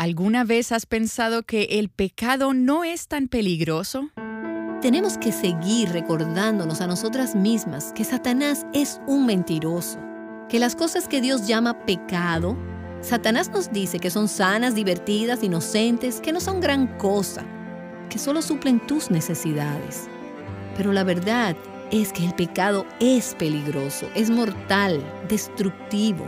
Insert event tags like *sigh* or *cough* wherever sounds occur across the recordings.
¿Alguna vez has pensado que el pecado no es tan peligroso? Tenemos que seguir recordándonos a nosotras mismas que Satanás es un mentiroso, que las cosas que Dios llama pecado, Satanás nos dice que son sanas, divertidas, inocentes, que no son gran cosa, que solo suplen tus necesidades. Pero la verdad es que el pecado es peligroso, es mortal, destructivo.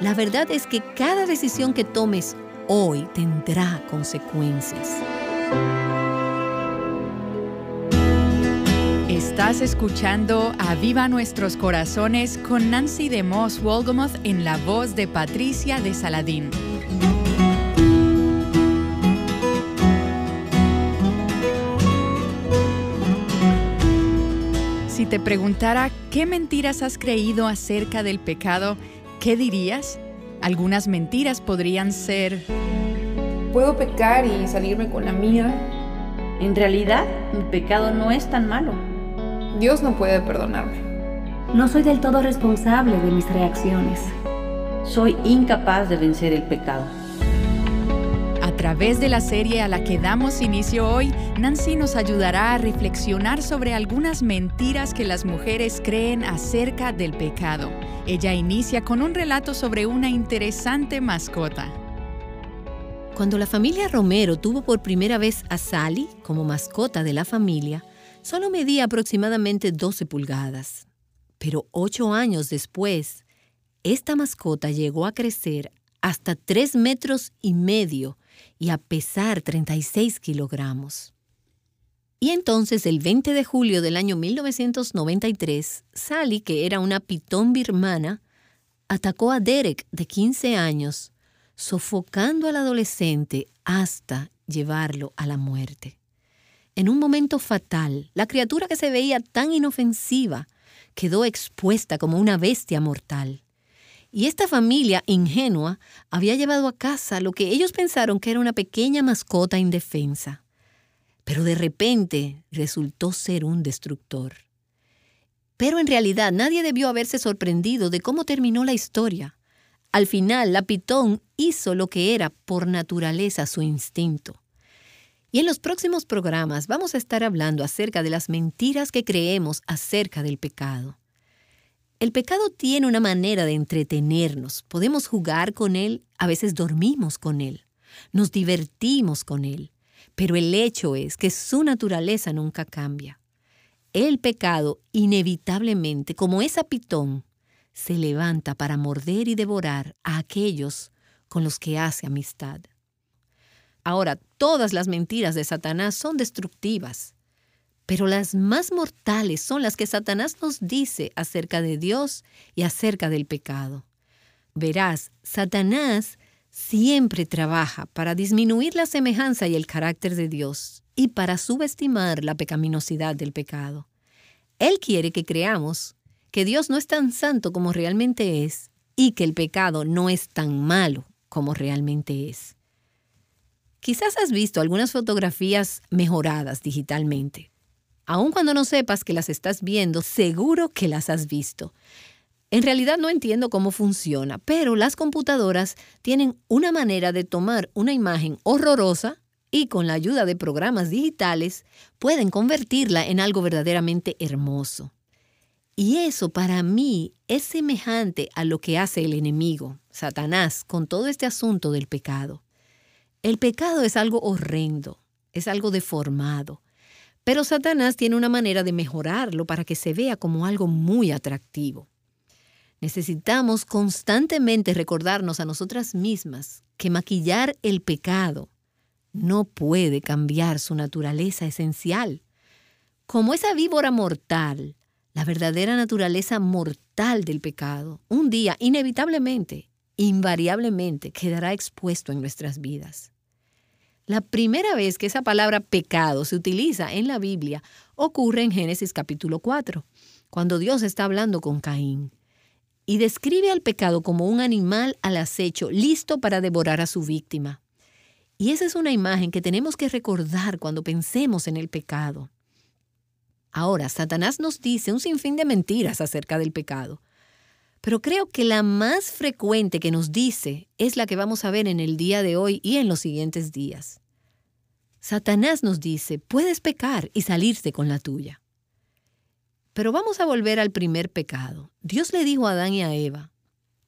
La verdad es que cada decisión que tomes hoy tendrá consecuencias. Estás escuchando A Viva Nuestros Corazones con Nancy de Moss Wolgamoth en la voz de Patricia de Saladín. Si te preguntara qué mentiras has creído acerca del pecado, ¿qué dirías? Algunas mentiras podrían ser... Puedo pecar y salirme con la mía. En realidad, mi pecado no es tan malo. Dios no puede perdonarme. No soy del todo responsable de mis reacciones. Soy incapaz de vencer el pecado. Través de la serie a la que damos inicio hoy, Nancy nos ayudará a reflexionar sobre algunas mentiras que las mujeres creen acerca del pecado. Ella inicia con un relato sobre una interesante mascota. Cuando la familia Romero tuvo por primera vez a Sally como mascota de la familia, solo medía aproximadamente 12 pulgadas. Pero ocho años después, esta mascota llegó a crecer hasta 3 metros y medio y a pesar 36 kilogramos. Y entonces, el 20 de julio del año 1993, Sally, que era una pitón birmana, atacó a Derek, de 15 años, sofocando al adolescente hasta llevarlo a la muerte. En un momento fatal, la criatura que se veía tan inofensiva quedó expuesta como una bestia mortal. Y esta familia ingenua había llevado a casa lo que ellos pensaron que era una pequeña mascota indefensa. Pero de repente resultó ser un destructor. Pero en realidad nadie debió haberse sorprendido de cómo terminó la historia. Al final, la pitón hizo lo que era por naturaleza su instinto. Y en los próximos programas vamos a estar hablando acerca de las mentiras que creemos acerca del pecado. El pecado tiene una manera de entretenernos. Podemos jugar con él, a veces dormimos con él, nos divertimos con él, pero el hecho es que su naturaleza nunca cambia. El pecado, inevitablemente, como esa pitón, se levanta para morder y devorar a aquellos con los que hace amistad. Ahora, todas las mentiras de Satanás son destructivas, pero las más mortales son las que Satanás nos dice acerca de Dios y acerca del pecado. Verás, Satanás siempre trabaja para disminuir la semejanza y el carácter de Dios y para subestimar la pecaminosidad del pecado. Él quiere que creamos que Dios no es tan santo como realmente es y que el pecado no es tan malo como realmente es. Quizás has visto algunas fotografías mejoradas digitalmente. Aun cuando no sepas que las estás viendo, seguro que las has visto. En realidad no entiendo cómo funciona, pero las computadoras tienen una manera de tomar una imagen horrorosa y con la ayuda de programas digitales pueden convertirla en algo verdaderamente hermoso. Y eso para mí es semejante a lo que hace el enemigo, Satanás, con todo este asunto del pecado. El pecado es algo horrendo, es algo deformado, pero Satanás tiene una manera de mejorarlo para que se vea como algo muy atractivo. Necesitamos constantemente recordarnos a nosotras mismas que maquillar el pecado no puede cambiar su naturaleza esencial. Como esa víbora mortal, la verdadera naturaleza mortal del pecado, un día inevitablemente, invariablemente quedará expuesto en nuestras vidas. La primera vez que esa palabra pecado se utiliza en la Biblia ocurre en Génesis capítulo 4, cuando Dios está hablando con Caín y describe al pecado como un animal al acecho, listo para devorar a su víctima. Y esa es una imagen que tenemos que recordar cuando pensemos en el pecado. Ahora, Satanás nos dice un sinfín de mentiras acerca del pecado. Pero creo que la más frecuente que nos dice es la que vamos a ver en el día de hoy y en los siguientes días. Satanás nos dice, puedes pecar y salirte con la tuya. Pero vamos a volver al primer pecado. Dios le dijo a Adán y a Eva,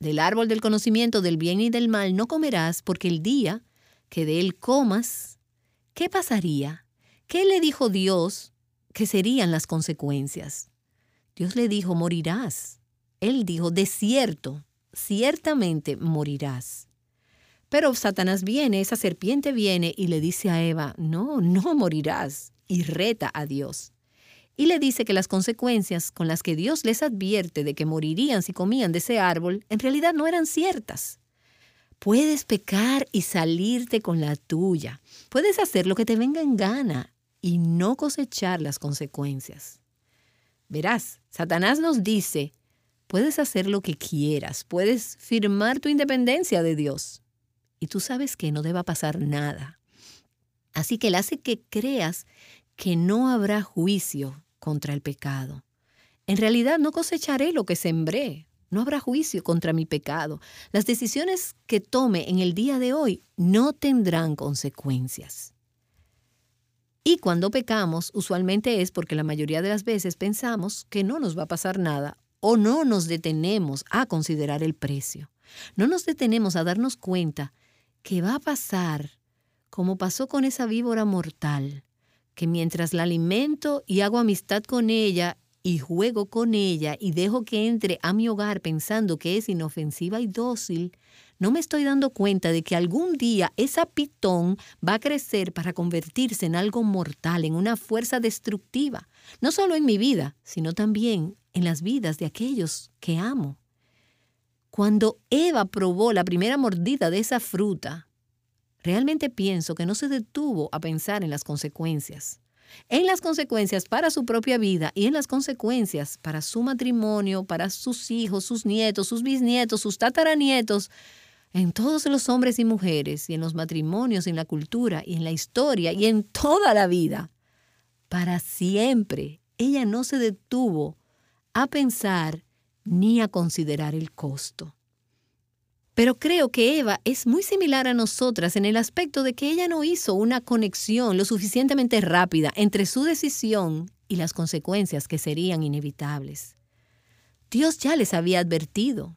del árbol del conocimiento del bien y del mal no comerás porque el día que de él comas, ¿qué pasaría? ¿Qué le dijo Dios que serían las consecuencias? Dios le dijo, morirás. Él dijo, de cierto, ciertamente morirás. Pero Satanás viene, esa serpiente viene y le dice a Eva, no, no morirás, y reta a Dios. Y le dice que las consecuencias con las que Dios les advierte de que morirían si comían de ese árbol, en realidad no eran ciertas. Puedes pecar y salirte con la tuya. Puedes hacer lo que te venga en gana y no cosechar las consecuencias. Verás, Satanás nos dice, puedes hacer lo que quieras, puedes firmar tu independencia de Dios. Y tú sabes que no te va a pasar nada. Así que él hace que creas que no habrá juicio contra el pecado. En realidad no cosecharé lo que sembré. No habrá juicio contra mi pecado. Las decisiones que tome en el día de hoy no tendrán consecuencias. Y cuando pecamos, usualmente es porque la mayoría de las veces pensamos que no nos va a pasar nada o no nos detenemos a considerar el precio. No nos detenemos a darnos cuenta que va a pasar como pasó con esa víbora mortal, que mientras la alimento y hago amistad con ella y juego con ella y dejo que entre a mi hogar pensando que es inofensiva y dócil, no me estoy dando cuenta de que algún día esa pitón va a crecer para convertirse en algo mortal, en una fuerza destructiva, no solo en mi vida, sino también en las vidas de aquellos que amo. Cuando Eva probó la primera mordida de esa fruta, realmente pienso que no se detuvo a pensar en las consecuencias. En las consecuencias para su propia vida y en las consecuencias para su matrimonio, para sus hijos, sus nietos, sus bisnietos, sus tataranietos, en todos los hombres y mujeres, y en los matrimonios, en la cultura, y en la historia, y en toda la vida. Para siempre, ella no se detuvo a pensar ni a considerar el costo. Pero creo que Eva es muy similar a nosotras en el aspecto de que ella no hizo una conexión lo suficientemente rápida entre su decisión y las consecuencias que serían inevitables. Dios ya les había advertido.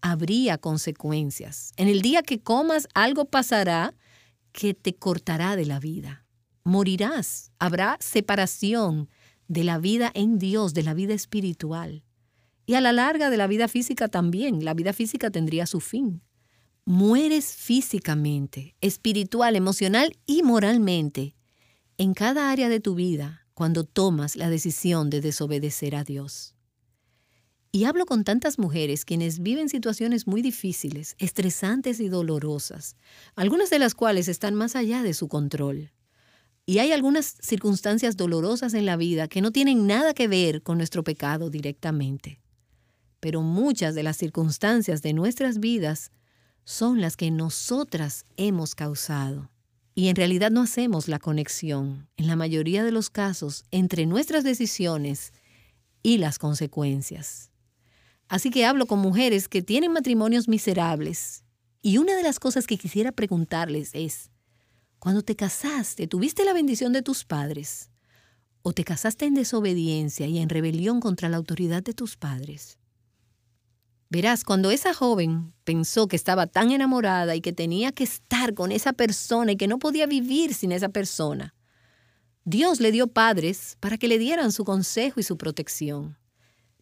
Habría consecuencias. En el día que comas algo pasará que te cortará de la vida. Morirás. Habrá separación de la vida en Dios, de la vida espiritual. Y a la larga de la vida física también, la vida física tendría su fin. Mueres físicamente, espiritual, emocional y moralmente en cada área de tu vida cuando tomas la decisión de desobedecer a Dios. Y hablo con tantas mujeres quienes viven situaciones muy difíciles, estresantes y dolorosas, algunas de las cuales están más allá de su control. Y hay algunas circunstancias dolorosas en la vida que no tienen nada que ver con nuestro pecado directamente pero muchas de las circunstancias de nuestras vidas son las que nosotras hemos causado. Y en realidad no hacemos la conexión, en la mayoría de los casos, entre nuestras decisiones y las consecuencias. Así que hablo con mujeres que tienen matrimonios miserables. Y una de las cosas que quisiera preguntarles es, cuando te casaste, ¿tuviste la bendición de tus padres? ¿O te casaste en desobediencia y en rebelión contra la autoridad de tus padres? Verás, cuando esa joven pensó que estaba tan enamorada y que tenía que estar con esa persona y que no podía vivir sin esa persona, Dios le dio padres para que le dieran su consejo y su protección.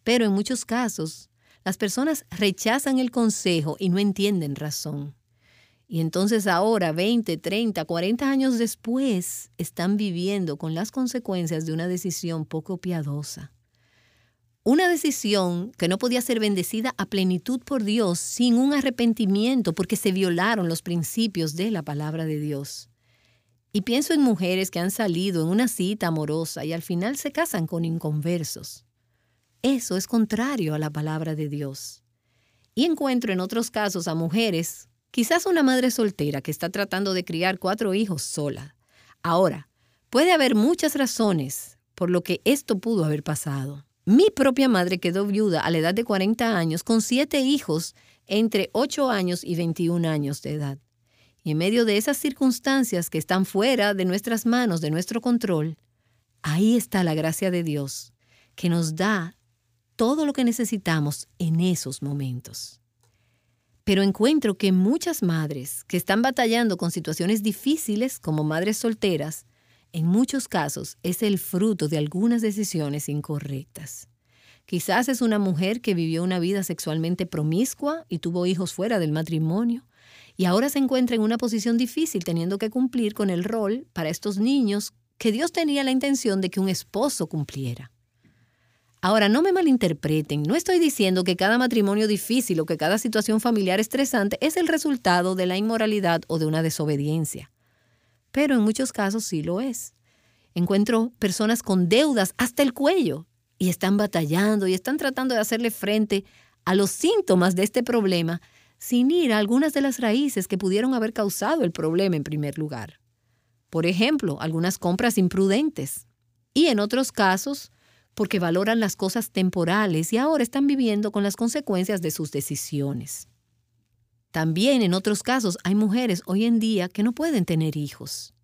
Pero en muchos casos, las personas rechazan el consejo y no entienden razón. Y entonces ahora, 20, 30, 40 años después, están viviendo con las consecuencias de una decisión poco piadosa. Una decisión que no podía ser bendecida a plenitud por Dios sin un arrepentimiento porque se violaron los principios de la palabra de Dios. Y pienso en mujeres que han salido en una cita amorosa y al final se casan con inconversos. Eso es contrario a la palabra de Dios. Y encuentro en otros casos a mujeres, quizás una madre soltera que está tratando de criar cuatro hijos sola. Ahora, puede haber muchas razones por lo que esto pudo haber pasado. Mi propia madre quedó viuda a la edad de 40 años con siete hijos entre 8 años y 21 años de edad. Y en medio de esas circunstancias que están fuera de nuestras manos, de nuestro control, ahí está la gracia de Dios, que nos da todo lo que necesitamos en esos momentos. Pero encuentro que muchas madres que están batallando con situaciones difíciles como madres solteras, en muchos casos es el fruto de algunas decisiones incorrectas. Quizás es una mujer que vivió una vida sexualmente promiscua y tuvo hijos fuera del matrimonio y ahora se encuentra en una posición difícil teniendo que cumplir con el rol para estos niños que Dios tenía la intención de que un esposo cumpliera. Ahora, no me malinterpreten, no estoy diciendo que cada matrimonio difícil o que cada situación familiar estresante es el resultado de la inmoralidad o de una desobediencia pero en muchos casos sí lo es. Encuentro personas con deudas hasta el cuello y están batallando y están tratando de hacerle frente a los síntomas de este problema sin ir a algunas de las raíces que pudieron haber causado el problema en primer lugar. Por ejemplo, algunas compras imprudentes y en otros casos porque valoran las cosas temporales y ahora están viviendo con las consecuencias de sus decisiones. También en otros casos hay mujeres hoy en día que no pueden tener hijos.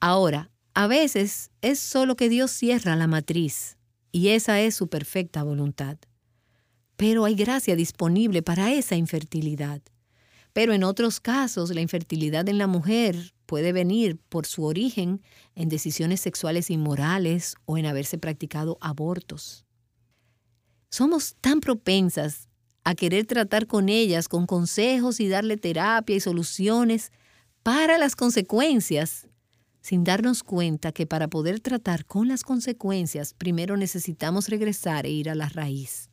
Ahora, a veces es solo que Dios cierra la matriz y esa es su perfecta voluntad. Pero hay gracia disponible para esa infertilidad. Pero en otros casos la infertilidad en la mujer puede venir por su origen en decisiones sexuales inmorales o en haberse practicado abortos. Somos tan propensas a querer tratar con ellas con consejos y darle terapia y soluciones para las consecuencias, sin darnos cuenta que para poder tratar con las consecuencias, primero necesitamos regresar e ir a la raíz.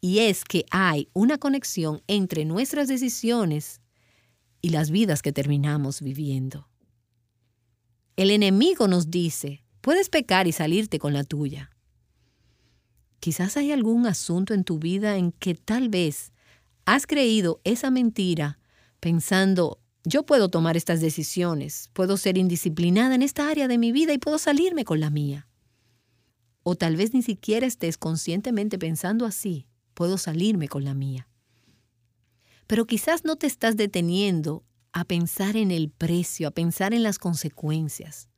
Y es que hay una conexión entre nuestras decisiones y las vidas que terminamos viviendo. El enemigo nos dice, puedes pecar y salirte con la tuya. Quizás hay algún asunto en tu vida en que tal vez has creído esa mentira pensando, yo puedo tomar estas decisiones, puedo ser indisciplinada en esta área de mi vida y puedo salirme con la mía. O tal vez ni siquiera estés conscientemente pensando así, puedo salirme con la mía. Pero quizás no te estás deteniendo a pensar en el precio, a pensar en las consecuencias.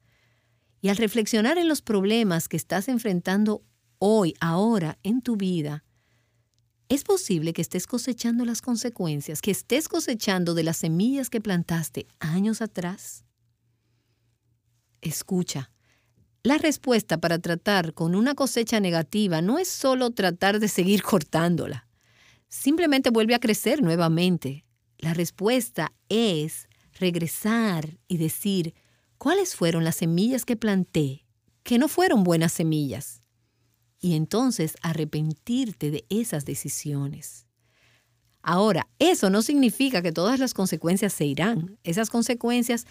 Y al reflexionar en los problemas que estás enfrentando hoy, ahora, en tu vida, es posible que estés cosechando las consecuencias, que estés cosechando de las semillas que plantaste años atrás. Escucha, la respuesta para tratar con una cosecha negativa no es solo tratar de seguir *laughs* cortándola. Simplemente vuelve a crecer nuevamente. La respuesta es regresar y decir, ¿cuáles fueron las semillas que planté que no fueron buenas semillas? Y entonces arrepentirte de esas decisiones. Ahora, eso no significa que todas las consecuencias se irán. Esas consecuencias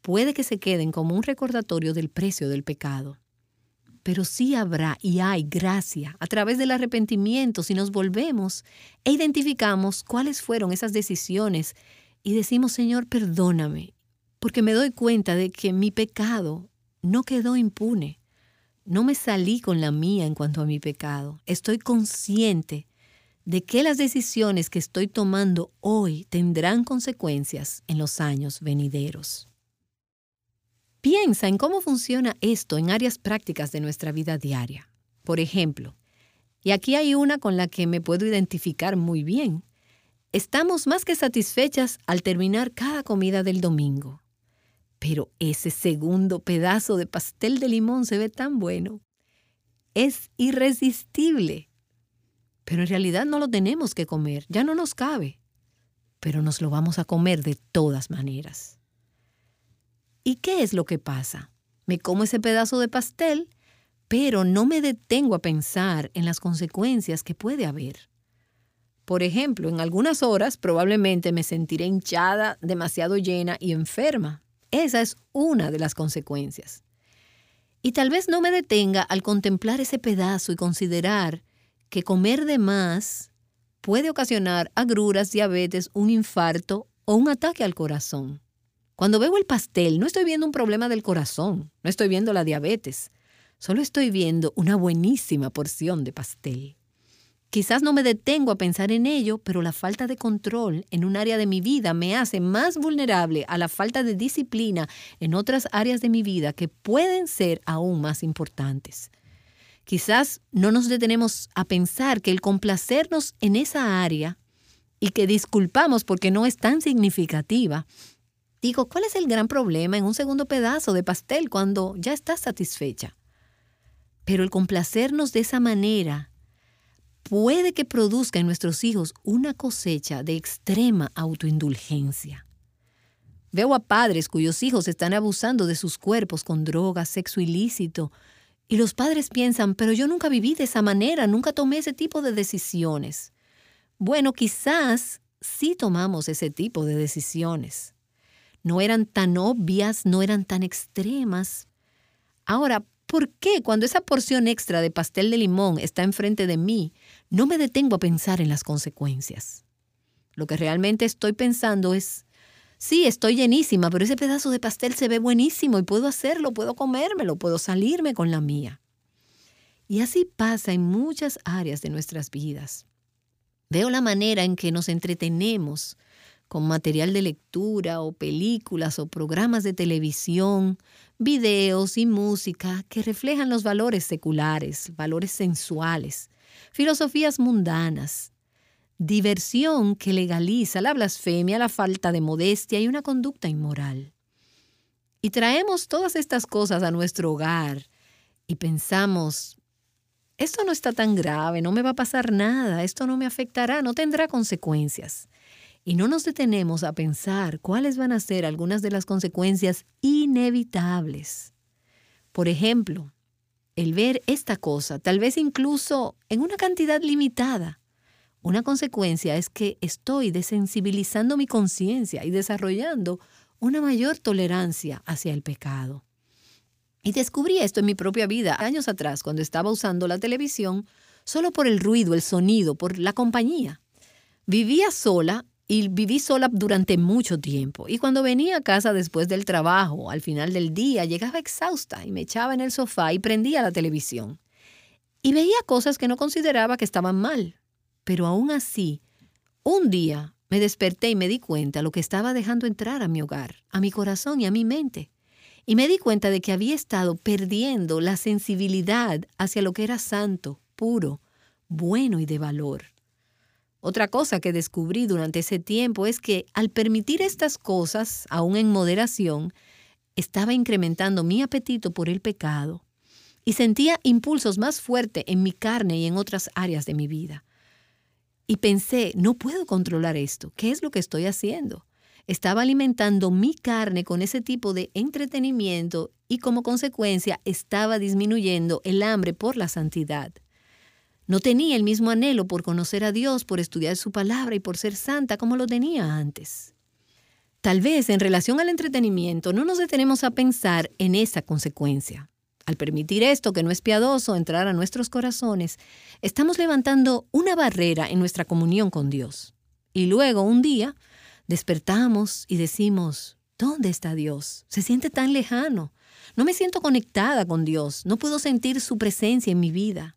puede que se queden como un recordatorio del precio del pecado. Pero sí habrá y hay gracia a través del arrepentimiento si nos volvemos e identificamos cuáles fueron esas decisiones y decimos, Señor, perdóname, porque me doy cuenta de que mi pecado no quedó impune. No me salí con la mía en cuanto a mi pecado. Estoy consciente de que las decisiones que estoy tomando hoy tendrán consecuencias en los años venideros. Piensa en cómo funciona esto en áreas prácticas de nuestra vida diaria. Por ejemplo, y aquí hay una con la que me puedo identificar muy bien. Estamos más que satisfechas al terminar cada comida del domingo. Pero ese segundo pedazo de pastel de limón se ve tan bueno. Es irresistible. Pero en realidad no lo tenemos que comer, ya no nos cabe. Pero nos lo vamos a comer de todas maneras. ¿Y qué es lo que pasa? Me como ese pedazo de pastel, pero no me detengo a pensar en las consecuencias que puede haber. Por ejemplo, en algunas horas probablemente me sentiré hinchada, demasiado llena y enferma. Esa es una de las consecuencias. Y tal vez no me detenga al contemplar ese pedazo y considerar que comer de más puede ocasionar agruras, diabetes, un infarto o un ataque al corazón. Cuando veo el pastel, no estoy viendo un problema del corazón, no estoy viendo la diabetes. Solo estoy viendo una buenísima porción de pastel. Quizás no me detengo a pensar en ello, pero la falta de control en un área de mi vida me hace más vulnerable a la falta de disciplina en otras áreas de mi vida que pueden ser aún más importantes. Quizás no nos detenemos a pensar que el complacernos en esa área y que disculpamos porque no es tan significativa, digo, ¿cuál es el gran problema en un segundo pedazo de pastel cuando ya estás satisfecha? Pero el complacernos de esa manera puede que produzca en nuestros hijos una cosecha de extrema autoindulgencia. Veo a padres cuyos hijos están abusando de sus cuerpos con drogas, sexo ilícito, y los padres piensan, pero yo nunca viví de esa manera, nunca tomé ese tipo de decisiones. Bueno, quizás sí tomamos ese tipo de decisiones. No eran tan obvias, no eran tan extremas. Ahora, ¿Por qué cuando esa porción extra de pastel de limón está enfrente de mí, no me detengo a pensar en las consecuencias? Lo que realmente estoy pensando es, sí, estoy llenísima, pero ese pedazo de pastel se ve buenísimo y puedo hacerlo, puedo comérmelo, puedo salirme con la mía. Y así pasa en muchas áreas de nuestras vidas. Veo la manera en que nos entretenemos con material de lectura o películas o programas de televisión, videos y música que reflejan los valores seculares, valores sensuales, filosofías mundanas, diversión que legaliza la blasfemia, la falta de modestia y una conducta inmoral. Y traemos todas estas cosas a nuestro hogar y pensamos, esto no está tan grave, no me va a pasar nada, esto no me afectará, no tendrá consecuencias y no nos detenemos a pensar cuáles van a ser algunas de las consecuencias inevitables. Por ejemplo, el ver esta cosa, tal vez incluso en una cantidad limitada, una consecuencia es que estoy desensibilizando mi conciencia y desarrollando una mayor tolerancia hacia el pecado. Y descubrí esto en mi propia vida años atrás, cuando estaba usando la televisión, solo por el ruido, el sonido, por la compañía. Vivía sola y viví sola durante mucho tiempo. Y cuando venía a casa después del trabajo, al final del día, llegaba exhausta y me echaba en el sofá y prendía la televisión. Y veía cosas que no consideraba que estaban mal. Pero aún así, un día me desperté y me di cuenta lo que estaba dejando entrar a mi hogar, a mi corazón y a mi mente. Y me di cuenta de que había estado perdiendo la sensibilidad hacia lo que era santo, puro, bueno y de valor. Otra cosa que descubrí durante ese tiempo es que al permitir estas cosas, aún en moderación, estaba incrementando mi apetito por el pecado y sentía impulsos más fuertes en mi carne y en otras áreas de mi vida. Y pensé, no puedo controlar esto, ¿qué es lo que estoy haciendo? Estaba alimentando mi carne con ese tipo de entretenimiento y como consecuencia estaba disminuyendo el hambre por la santidad. No tenía el mismo anhelo por conocer a Dios, por estudiar su palabra y por ser santa como lo tenía antes. Tal vez en relación al entretenimiento no nos detenemos a pensar en esa consecuencia. Al permitir esto que no es piadoso entrar a nuestros corazones, estamos levantando una barrera en nuestra comunión con Dios. Y luego, un día, despertamos y decimos, ¿dónde está Dios? Se siente tan lejano. No me siento conectada con Dios. No puedo sentir su presencia en mi vida.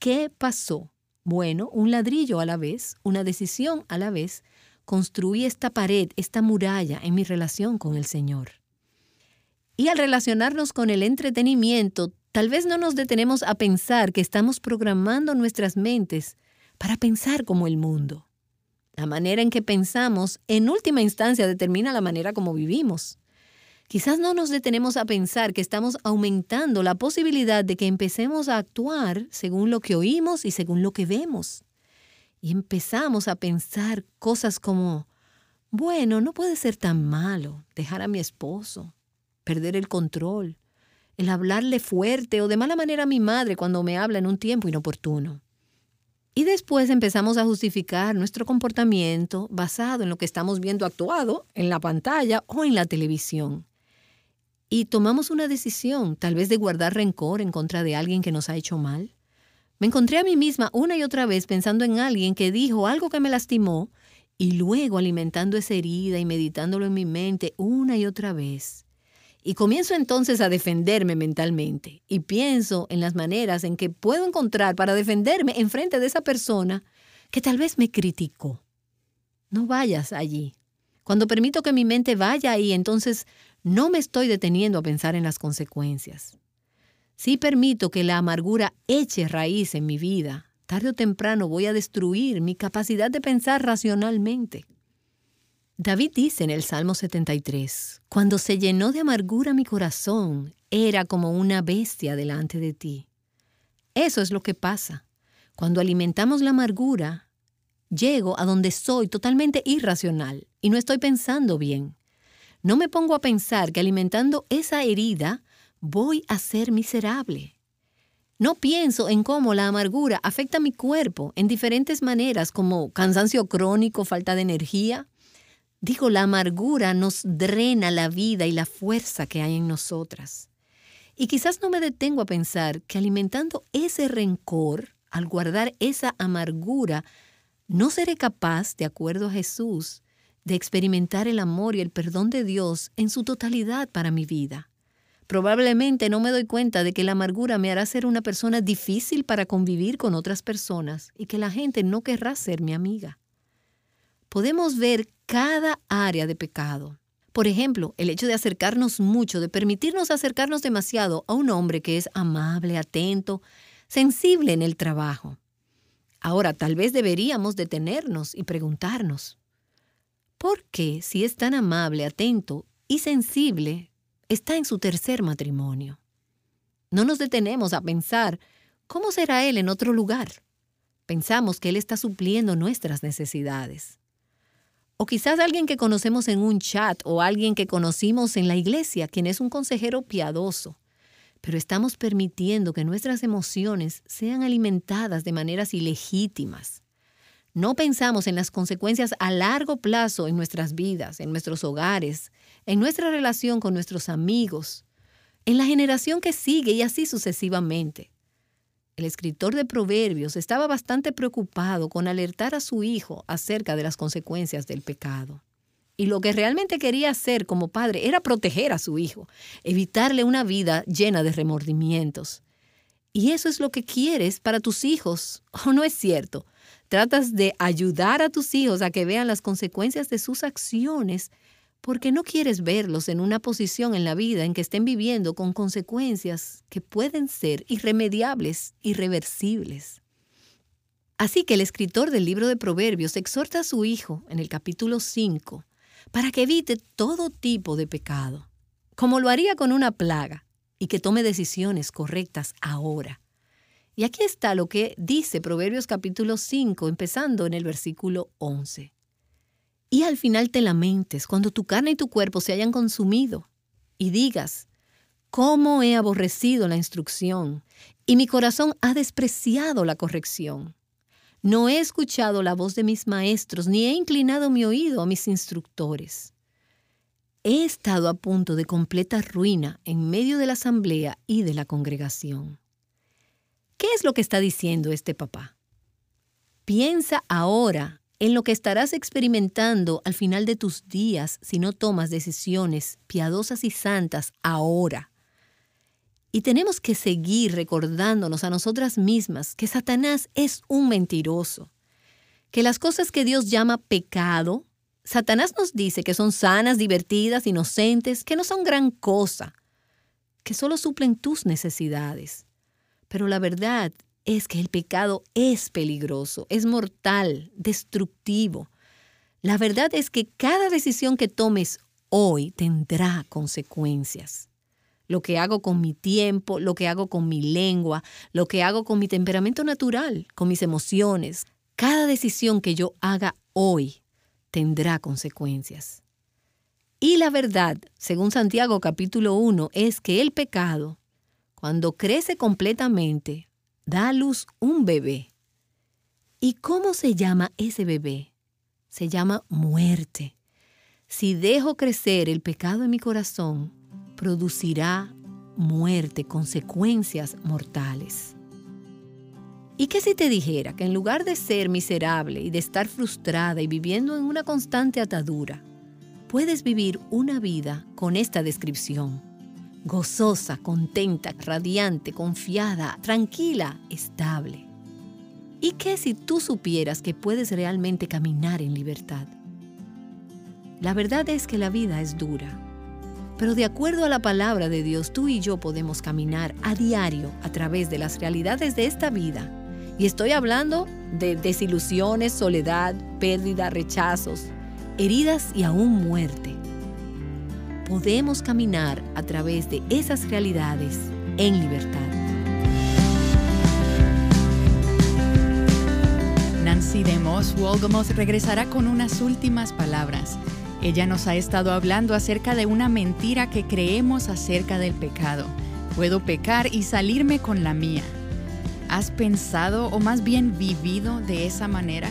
¿Qué pasó? Bueno, un ladrillo a la vez, una decisión a la vez, construí esta pared, esta muralla en mi relación con el Señor. Y al relacionarnos con el entretenimiento, tal vez no nos detenemos a pensar que estamos programando nuestras mentes para pensar como el mundo. La manera en que pensamos, en última instancia, determina la manera como vivimos. Quizás no nos detenemos a pensar que estamos aumentando la posibilidad de que empecemos a actuar según lo que oímos y según lo que vemos. Y empezamos a pensar cosas como, bueno, no puede ser tan malo dejar a mi esposo, perder el control, el hablarle fuerte o de mala manera a mi madre cuando me habla en un tiempo inoportuno. Y después empezamos a justificar nuestro comportamiento basado en lo que estamos viendo actuado en la pantalla o en la televisión y tomamos una decisión, tal vez de guardar rencor en contra de alguien que nos ha hecho mal. Me encontré a mí misma una y otra vez pensando en alguien que dijo algo que me lastimó y luego alimentando esa herida y meditándolo en mi mente una y otra vez. Y comienzo entonces a defenderme mentalmente y pienso en las maneras en que puedo encontrar para defenderme en frente de esa persona que tal vez me criticó. No vayas allí. Cuando permito que mi mente vaya ahí, entonces no me estoy deteniendo a pensar en las consecuencias. Si permito que la amargura eche raíz en mi vida, tarde o temprano voy a destruir mi capacidad de pensar racionalmente. David dice en el Salmo 73, Cuando se llenó de amargura mi corazón, era como una bestia delante de ti. Eso es lo que pasa. Cuando alimentamos la amargura, llego a donde soy totalmente irracional y no estoy pensando bien. No me pongo a pensar que alimentando esa herida voy a ser miserable. No pienso en cómo la amargura afecta mi cuerpo en diferentes maneras como cansancio crónico, falta de energía. Digo, la amargura nos drena la vida y la fuerza que hay en nosotras. Y quizás no me detengo a pensar que alimentando ese rencor, al guardar esa amargura, no seré capaz, de acuerdo a Jesús, de experimentar el amor y el perdón de Dios en su totalidad para mi vida. Probablemente no me doy cuenta de que la amargura me hará ser una persona difícil para convivir con otras personas y que la gente no querrá ser mi amiga. Podemos ver cada área de pecado. Por ejemplo, el hecho de acercarnos mucho, de permitirnos acercarnos demasiado a un hombre que es amable, atento, sensible en el trabajo. Ahora, tal vez deberíamos detenernos y preguntarnos, ¿por qué si es tan amable, atento y sensible, está en su tercer matrimonio? No nos detenemos a pensar, ¿cómo será él en otro lugar? Pensamos que él está supliendo nuestras necesidades. O quizás alguien que conocemos en un chat o alguien que conocimos en la iglesia, quien es un consejero piadoso pero estamos permitiendo que nuestras emociones sean alimentadas de maneras ilegítimas. No pensamos en las consecuencias a largo plazo en nuestras vidas, en nuestros hogares, en nuestra relación con nuestros amigos, en la generación que sigue y así sucesivamente. El escritor de Proverbios estaba bastante preocupado con alertar a su hijo acerca de las consecuencias del pecado. Y lo que realmente quería hacer como padre era proteger a su hijo, evitarle una vida llena de remordimientos. Y eso es lo que quieres para tus hijos, ¿o no es cierto? Tratas de ayudar a tus hijos a que vean las consecuencias de sus acciones porque no quieres verlos en una posición en la vida en que estén viviendo con consecuencias que pueden ser irremediables, irreversibles. Así que el escritor del libro de Proverbios exhorta a su hijo en el capítulo 5 para que evite todo tipo de pecado, como lo haría con una plaga, y que tome decisiones correctas ahora. Y aquí está lo que dice Proverbios capítulo 5, empezando en el versículo 11. Y al final te lamentes cuando tu carne y tu cuerpo se hayan consumido, y digas, ¿cómo he aborrecido la instrucción? Y mi corazón ha despreciado la corrección. No he escuchado la voz de mis maestros, ni he inclinado mi oído a mis instructores. He estado a punto de completa ruina en medio de la asamblea y de la congregación. ¿Qué es lo que está diciendo este papá? Piensa ahora en lo que estarás experimentando al final de tus días si no tomas decisiones piadosas y santas ahora. Y tenemos que seguir recordándonos a nosotras mismas que Satanás es un mentiroso, que las cosas que Dios llama pecado, Satanás nos dice que son sanas, divertidas, inocentes, que no son gran cosa, que solo suplen tus necesidades. Pero la verdad es que el pecado es peligroso, es mortal, destructivo. La verdad es que cada decisión que tomes hoy tendrá consecuencias lo que hago con mi tiempo, lo que hago con mi lengua, lo que hago con mi temperamento natural, con mis emociones. Cada decisión que yo haga hoy tendrá consecuencias. Y la verdad, según Santiago capítulo 1, es que el pecado, cuando crece completamente, da a luz un bebé. ¿Y cómo se llama ese bebé? Se llama muerte. Si dejo crecer el pecado en mi corazón, producirá muerte, consecuencias mortales. ¿Y qué si te dijera que en lugar de ser miserable y de estar frustrada y viviendo en una constante atadura, puedes vivir una vida con esta descripción? Gozosa, contenta, radiante, confiada, tranquila, estable. ¿Y qué si tú supieras que puedes realmente caminar en libertad? La verdad es que la vida es dura, pero de acuerdo a la palabra de Dios, tú y yo podemos caminar a diario a través de las realidades de esta vida. Y estoy hablando de desilusiones, soledad, pérdida, rechazos, heridas y aún muerte. Podemos caminar a través de esas realidades en libertad. Nancy DeMoss Wolgamoth regresará con unas últimas palabras. Ella nos ha estado hablando acerca de una mentira que creemos acerca del pecado. Puedo pecar y salirme con la mía. ¿Has pensado o más bien vivido de esa manera?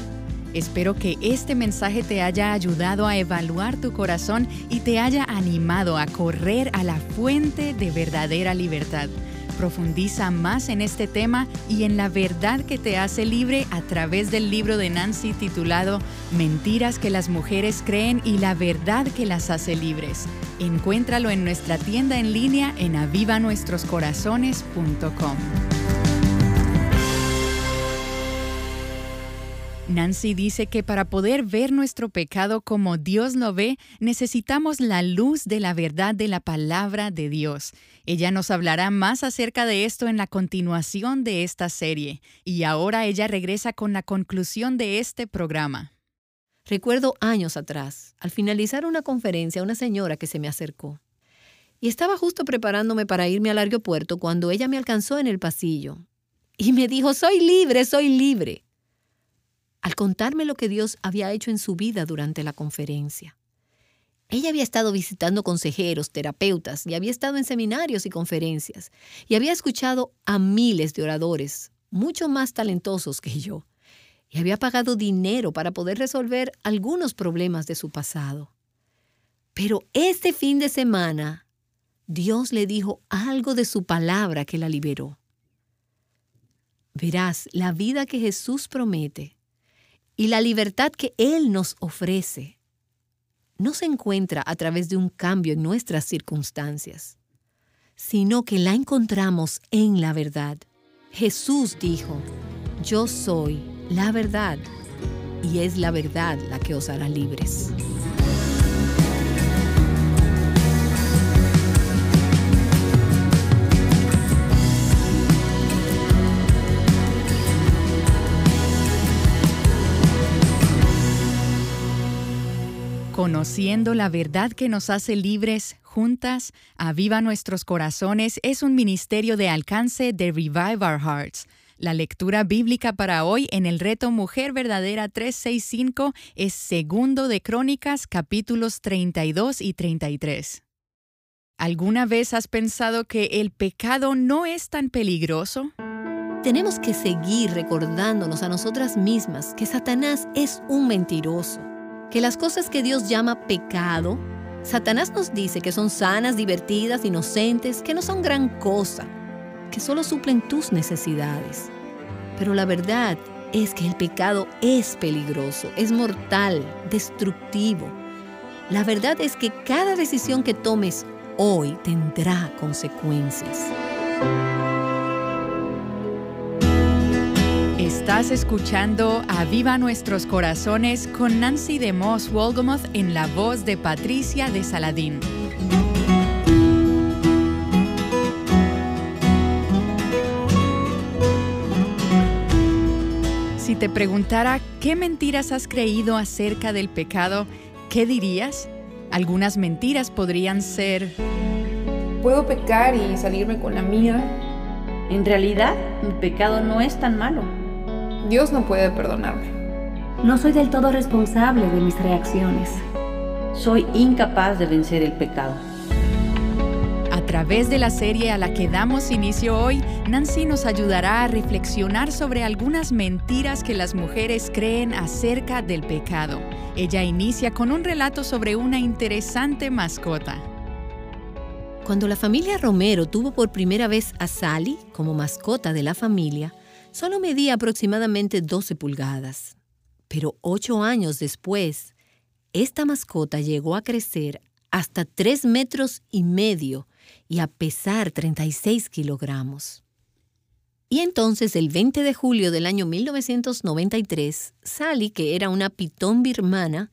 Espero que este mensaje te haya ayudado a evaluar tu corazón y te haya animado a correr a la fuente de verdadera libertad. Profundiza más en este tema y en la verdad que te hace libre a través del libro de Nancy titulado Mentiras que las mujeres creen y la verdad que las hace libres. Encuéntralo en nuestra tienda en línea en avivanuestroscorazones.com. Nancy dice que para poder ver nuestro pecado como Dios lo ve, necesitamos la luz de la verdad de la palabra de Dios. Ella nos hablará más acerca de esto en la continuación de esta serie, y ahora ella regresa con la conclusión de este programa. Recuerdo años atrás, al finalizar una conferencia, una señora que se me acercó. Y estaba justo preparándome para irme al aeropuerto cuando ella me alcanzó en el pasillo. Y me dijo, soy libre, soy libre al contarme lo que Dios había hecho en su vida durante la conferencia. Ella había estado visitando consejeros, terapeutas, y había estado en seminarios y conferencias, y había escuchado a miles de oradores, mucho más talentosos que yo, y había pagado dinero para poder resolver algunos problemas de su pasado. Pero este fin de semana, Dios le dijo algo de su palabra que la liberó. Verás, la vida que Jesús promete y la libertad que Él nos ofrece no se encuentra a través de un cambio en nuestras circunstancias, sino que la encontramos en la verdad. Jesús dijo, yo soy la verdad, y es la verdad la que os hará libres. Conociendo la verdad que nos hace libres, juntas, Aviva Nuestros Corazones es un ministerio de alcance de Revive Our Hearts. La lectura bíblica para hoy en el reto Mujer Verdadera 365 es segundo de Crónicas capítulos 32 y 33. ¿Alguna vez has pensado que el pecado no es tan peligroso? Tenemos que seguir recordándonos a nosotras mismas que Satanás es un mentiroso que las cosas que Dios llama pecado, Satanás nos dice que son sanas, divertidas, inocentes, que no son gran cosa, que solo suplen tus necesidades. Pero la verdad es que el pecado es peligroso, es mortal, destructivo. La verdad es que cada decisión que tomes hoy tendrá consecuencias. Estás escuchando A Viva Nuestros Corazones con Nancy de Moss Wolgamoth en la voz de Patricia de Saladín. Si te preguntara qué mentiras has creído acerca del pecado, ¿qué dirías? Algunas mentiras podrían ser... Puedo pecar y salirme con la mía. En realidad, mi pecado no es tan malo. Dios no puede perdonarme. No soy del todo responsable de mis reacciones. Soy incapaz de vencer el pecado. A través de la serie a la que damos inicio hoy, Nancy nos ayudará a reflexionar sobre algunas mentiras que las mujeres creen acerca del pecado. Ella inicia con un relato sobre una interesante mascota. Cuando la familia Romero tuvo por primera vez a Sally como mascota de la familia, Solo medía aproximadamente 12 pulgadas, pero ocho años después, esta mascota llegó a crecer hasta 3 metros y medio y a pesar 36 kilogramos. Y entonces, el 20 de julio del año 1993, Sally, que era una pitón birmana,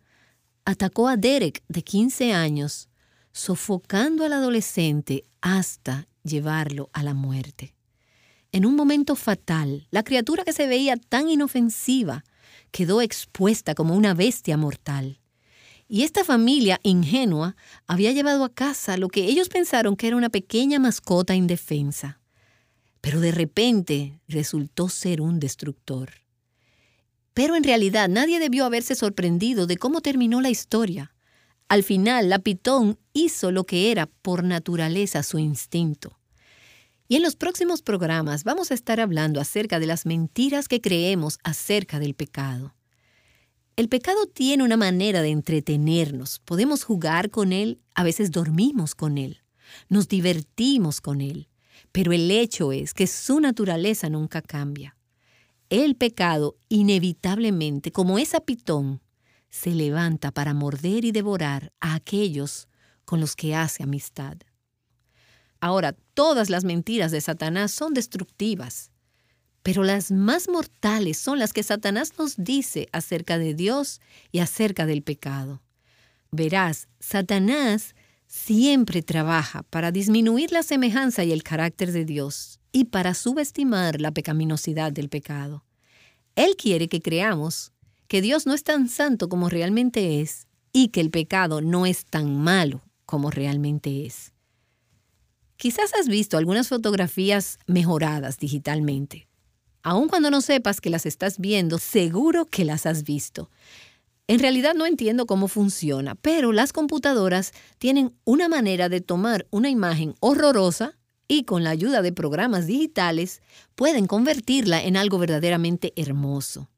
atacó a Derek, de 15 años, sofocando al adolescente hasta llevarlo a la muerte. En un momento fatal, la criatura que se veía tan inofensiva quedó expuesta como una bestia mortal. Y esta familia ingenua había llevado a casa lo que ellos pensaron que era una pequeña mascota indefensa pero de repente resultó ser un destructor. Pero en realidad nadie debió haberse sorprendido de cómo terminó la historia. Al final, la pitón hizo lo que era por naturaleza su instinto. Y en los próximos programas vamos a estar hablando acerca de las mentiras que creemos acerca del pecado. El pecado tiene una manera de entretenernos. Podemos jugar con él, a veces dormimos con él, nos divertimos con él. Pero el hecho es que su naturaleza nunca cambia. El pecado, inevitablemente, como esa pitón, se levanta para morder y devorar a aquellos con los que hace amistad. Ahora, todas las mentiras de Satanás son destructivas, pero las más mortales son las que Satanás nos dice acerca de Dios y acerca del pecado. Verás, Satanás siempre trabaja para disminuir la semejanza y el carácter de Dios y para subestimar la pecaminosidad del pecado. Él quiere que creamos que Dios no es tan santo como realmente es y que el pecado no es tan malo como realmente es. Quizás has visto algunas fotografías mejoradas digitalmente. Aun cuando no sepas que las estás viendo, seguro que las has visto. En realidad no entiendo cómo funciona, pero las computadoras tienen una manera de tomar una imagen horrorosa y con la ayuda de programas digitales pueden convertirla en algo verdaderamente hermoso.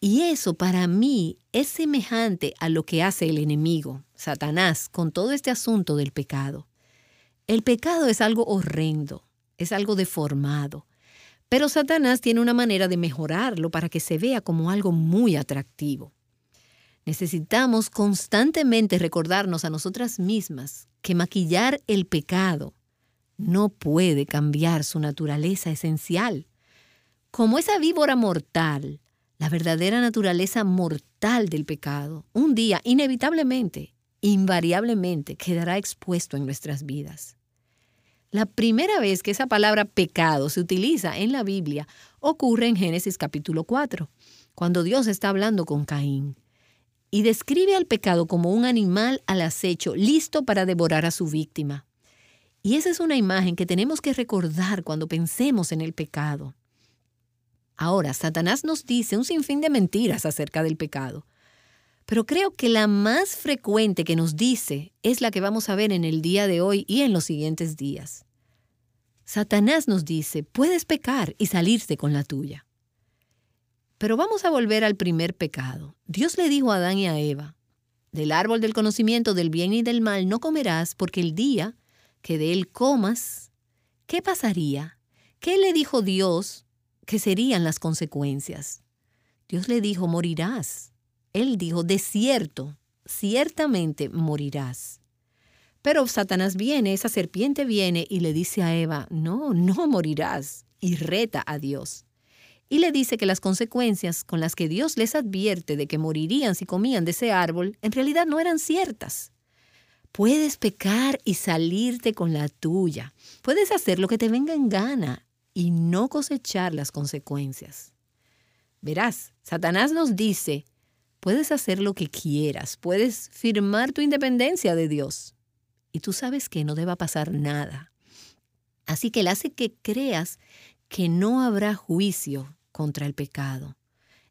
Y eso para mí es semejante a lo que hace el enemigo, Satanás, con todo este asunto del pecado. El pecado es algo horrendo, es algo deformado, pero Satanás tiene una manera de mejorarlo para que se vea como algo muy atractivo. Necesitamos constantemente recordarnos a nosotras mismas que maquillar el pecado no puede cambiar su naturaleza esencial. Como esa víbora mortal, la verdadera naturaleza mortal del pecado, un día inevitablemente, invariablemente quedará expuesto en nuestras vidas. La primera vez que esa palabra pecado se utiliza en la Biblia ocurre en Génesis capítulo 4, cuando Dios está hablando con Caín y describe al pecado como un animal al acecho, listo para devorar a su víctima. Y esa es una imagen que tenemos que recordar cuando pensemos en el pecado. Ahora, Satanás nos dice un sinfín de mentiras acerca del pecado, pero creo que la más frecuente que nos dice es la que vamos a ver en el día de hoy y en los siguientes días. Satanás nos dice, puedes pecar y salirse con la tuya. Pero vamos a volver al primer pecado. Dios le dijo a Adán y a Eva, del árbol del conocimiento del bien y del mal no comerás porque el día que de él comas, ¿qué pasaría? ¿Qué le dijo Dios que serían las consecuencias? Dios le dijo, morirás. Él dijo, de cierto, ciertamente morirás. Pero Satanás viene, esa serpiente viene y le dice a Eva, no, no morirás, y reta a Dios y le dice que las consecuencias con las que Dios les advierte de que morirían si comían de ese árbol en realidad no eran ciertas. Puedes pecar y salirte con la tuya. Puedes hacer lo que te venga en gana y no cosechar las consecuencias. Verás, Satanás nos dice, puedes hacer lo que quieras, puedes firmar tu independencia de Dios. Y tú sabes que no deba pasar nada. Así que él hace que creas que no habrá juicio contra el pecado.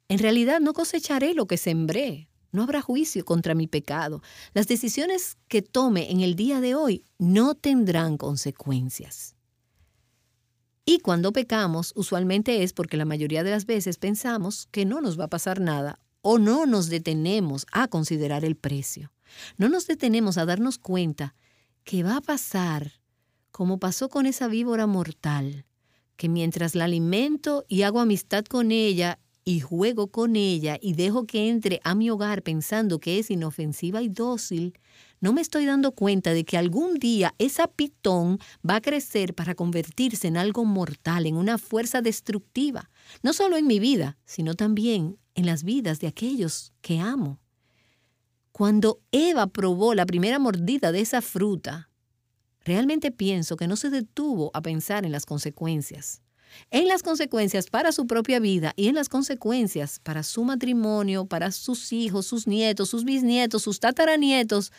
En realidad no cosecharé lo que sembré. No habrá juicio contra mi pecado. Las decisiones que tome en el día de hoy no tendrán consecuencias. Y cuando pecamos, usualmente es porque la mayoría de las veces pensamos que no nos va a pasar nada o no nos detenemos a considerar el precio. No nos detenemos a darnos cuenta que va a pasar como pasó con esa víbora mortal, que mientras la alimento y hago amistad con ella y juego con ella y dejo que entre a mi hogar pensando que es inofensiva y dócil, no me estoy dando cuenta de que algún día esa pitón va a crecer para convertirse en algo mortal, en una fuerza destructiva, no solo en mi vida, sino también en las vidas de aquellos que amo. Cuando Eva probó la primera mordida de esa fruta, realmente pienso que no se detuvo a pensar en las consecuencias en las consecuencias para su propia vida y en las consecuencias para su matrimonio, para sus hijos, sus nietos, sus bisnietos, sus tataranietos,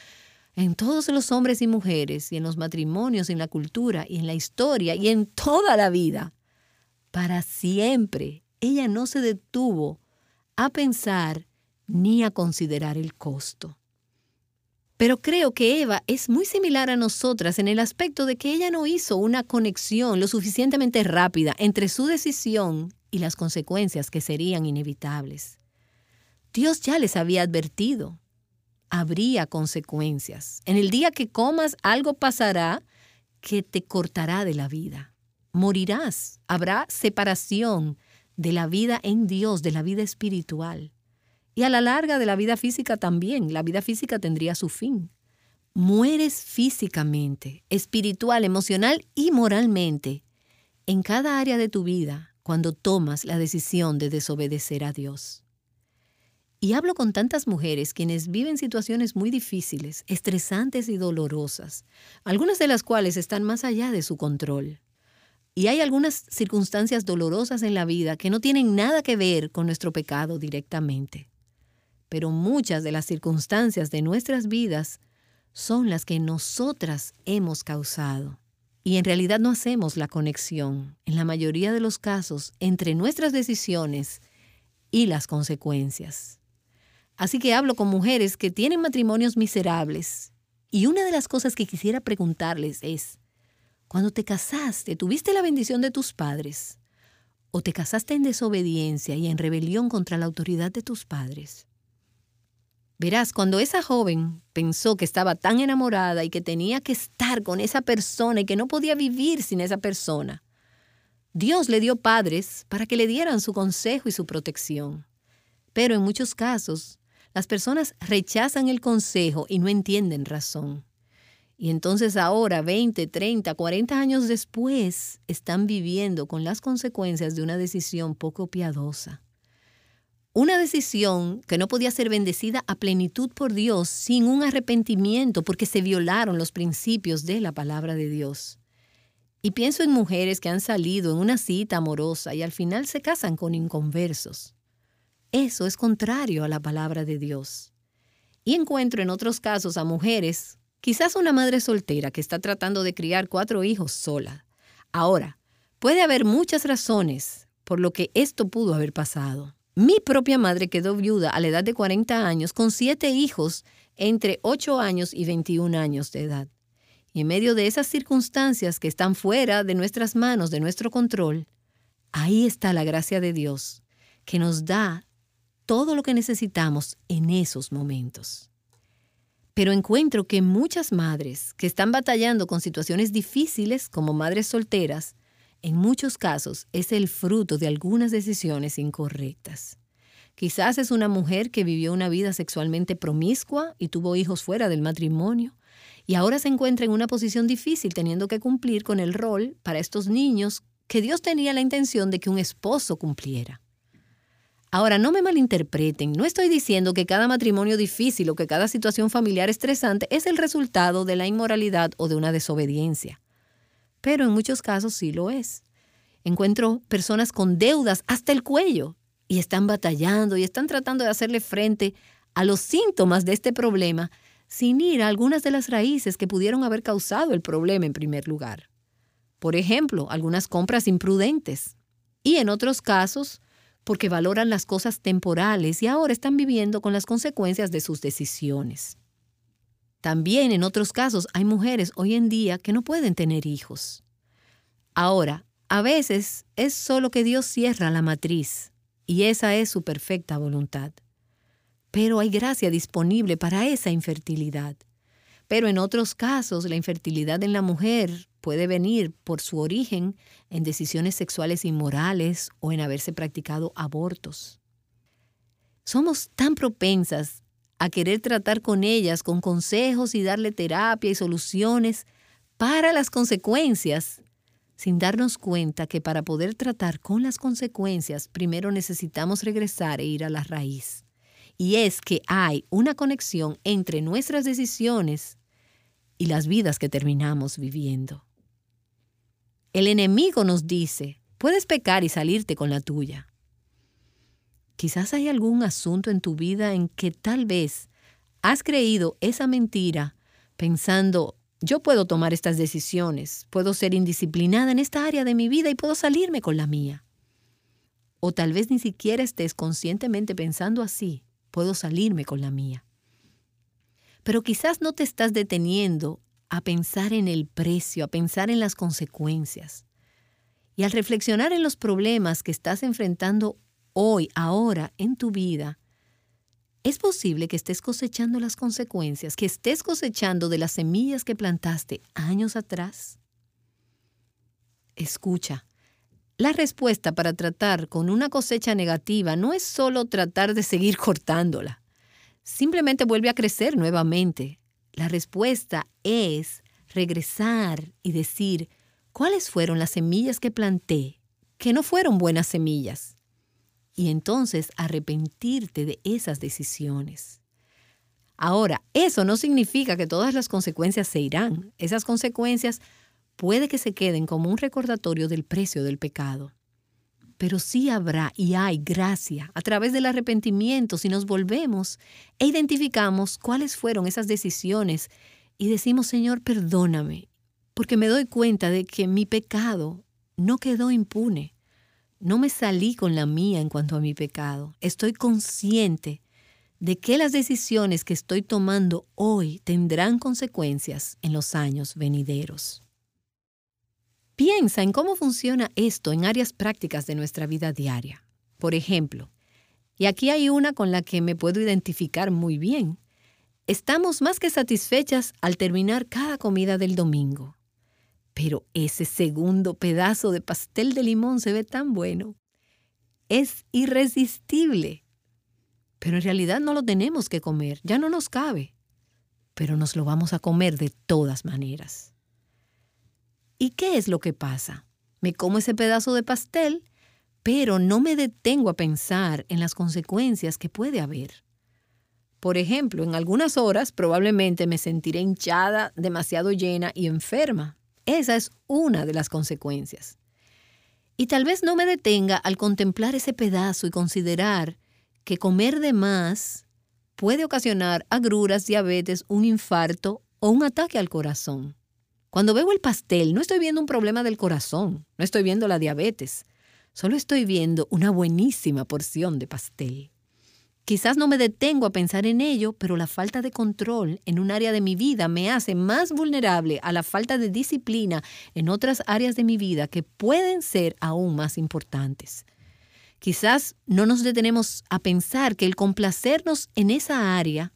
en todos los hombres y mujeres, y en los matrimonios, en la cultura, y en la historia, y en toda la vida. Para siempre, ella no se detuvo a pensar ni a considerar el costo. Pero creo que Eva es muy similar a nosotras en el aspecto de que ella no hizo una conexión lo suficientemente rápida entre su decisión y las consecuencias que serían inevitables. Dios ya les había advertido habría consecuencias. En el día que comas algo pasará que te cortará de la vida. Morirás. Habrá separación de la vida en Dios, de la vida espiritual. Y a la larga de la vida física también. La vida física tendría su fin. Mueres físicamente, espiritual, emocional y moralmente en cada área de tu vida cuando tomas la decisión de desobedecer a Dios. Y hablo con tantas mujeres quienes viven situaciones muy difíciles, estresantes y dolorosas, algunas de las cuales están más allá de su control. Y hay algunas circunstancias dolorosas en la vida que no tienen nada que ver con nuestro pecado directamente. Pero muchas de las circunstancias de nuestras vidas son las que nosotras hemos causado. Y en realidad no hacemos la conexión, en la mayoría de los casos, entre nuestras decisiones y las consecuencias. Así que hablo con mujeres que tienen matrimonios miserables. Y una de las cosas que quisiera preguntarles es, cuando te casaste, ¿tuviste la bendición de tus padres? ¿O te casaste en desobediencia y en rebelión contra la autoridad de tus padres? Verás, cuando esa joven pensó que estaba tan enamorada y que tenía que estar con esa persona y que no podía vivir sin esa persona, Dios le dio padres para que le dieran su consejo y su protección. Pero en muchos casos, las personas rechazan el consejo y no entienden razón. Y entonces ahora, 20, 30, 40 años después, están viviendo con las consecuencias de una decisión poco piadosa. Una decisión que no podía ser bendecida a plenitud por Dios sin un arrepentimiento porque se violaron los principios de la palabra de Dios. Y pienso en mujeres que han salido en una cita amorosa y al final se casan con inconversos. Eso es contrario a la palabra de Dios. Y encuentro en otros casos a mujeres, quizás una madre soltera que está tratando de criar cuatro hijos sola. Ahora, puede haber muchas razones por lo que esto pudo haber pasado. Mi propia madre quedó viuda a la edad de 40 años con siete hijos entre 8 años y 21 años de edad. Y en medio de esas circunstancias que están fuera de nuestras manos, de nuestro control, ahí está la gracia de Dios, que nos da todo lo que necesitamos en esos momentos. Pero encuentro que muchas madres que están batallando con situaciones difíciles como madres solteras, en muchos casos es el fruto de algunas decisiones incorrectas. Quizás es una mujer que vivió una vida sexualmente promiscua y tuvo hijos fuera del matrimonio, y ahora se encuentra en una posición difícil teniendo que cumplir con el rol para estos niños que Dios tenía la intención de que un esposo cumpliera. Ahora, no me malinterpreten, no estoy diciendo que cada matrimonio difícil o que cada situación familiar estresante es el resultado de la inmoralidad o de una desobediencia. Pero en muchos casos sí lo es. Encuentro personas con deudas hasta el cuello y están batallando y están tratando de hacerle frente a los síntomas de este problema sin ir a algunas de las raíces que pudieron haber causado el problema en primer lugar. Por ejemplo, algunas compras imprudentes. Y en otros casos, porque valoran las cosas temporales y ahora están viviendo con las consecuencias de sus decisiones. También en otros casos hay mujeres hoy en día que no pueden tener hijos. Ahora, a veces es solo que Dios cierra la matriz y esa es su perfecta voluntad. Pero hay gracia disponible para esa infertilidad. Pero en otros casos la infertilidad en la mujer puede venir por su origen en decisiones sexuales inmorales o en haberse practicado abortos. Somos tan propensas a querer tratar con ellas con consejos y darle terapia y soluciones para las consecuencias, sin darnos cuenta que para poder tratar con las consecuencias, primero necesitamos regresar e ir a la raíz. Y es que hay una conexión entre nuestras decisiones y las vidas que terminamos viviendo. El enemigo nos dice, puedes pecar y salirte con la tuya. Quizás hay algún asunto en tu vida en que tal vez has creído esa mentira pensando, yo puedo tomar estas decisiones, puedo ser indisciplinada en esta área de mi vida y puedo salirme con la mía. O tal vez ni siquiera estés conscientemente pensando así, puedo salirme con la mía. Pero quizás no te estás deteniendo a pensar en el precio, a pensar en las consecuencias. Y al reflexionar en los problemas que estás enfrentando hoy, ahora, en tu vida, es posible que estés cosechando las consecuencias, que estés cosechando de las semillas que plantaste años atrás. Escucha, la respuesta para tratar con una cosecha negativa no es solo tratar de seguir *laughs* cortándola. Simplemente vuelve a crecer nuevamente. La respuesta es regresar y decir, ¿cuáles fueron las semillas que planté que no fueron buenas semillas? y entonces arrepentirte de esas decisiones. Ahora, eso no significa que todas las consecuencias se irán. Esas consecuencias puede que se queden como un recordatorio del precio del pecado. Pero sí habrá y hay gracia a través del arrepentimiento si nos volvemos e identificamos cuáles fueron esas decisiones y decimos, Señor, perdóname, porque me doy cuenta de que mi pecado no quedó impune. No me salí con la mía en cuanto a mi pecado. Estoy consciente de que las decisiones que estoy tomando hoy tendrán consecuencias en los años venideros. Piensa en cómo funciona esto en áreas prácticas de nuestra vida diaria. Por ejemplo, y aquí hay una con la que me puedo identificar muy bien. Estamos más que satisfechas al terminar cada comida del domingo. Pero ese segundo pedazo de pastel de limón se ve tan bueno. Es irresistible. Pero en realidad no lo tenemos que comer, ya no nos cabe. Pero nos lo vamos a comer de todas maneras. ¿Y qué es lo que pasa? Me como ese pedazo de pastel, pero no me detengo a pensar en las consecuencias que puede haber. Por ejemplo, en algunas horas probablemente me sentiré hinchada, demasiado llena y enferma. Esa es una de las consecuencias. Y tal vez no me detenga al contemplar ese pedazo y considerar que comer de más puede ocasionar agruras, diabetes, un infarto o un ataque al corazón. Cuando veo el pastel, no estoy viendo un problema del corazón, no estoy viendo la diabetes, solo estoy viendo una buenísima porción de pastel. Quizás no me detengo a pensar en ello, pero la falta de control en un área de mi vida me hace más vulnerable a la falta de disciplina en otras áreas de mi vida que pueden ser aún más importantes. Quizás no nos detenemos a pensar que el complacernos en esa área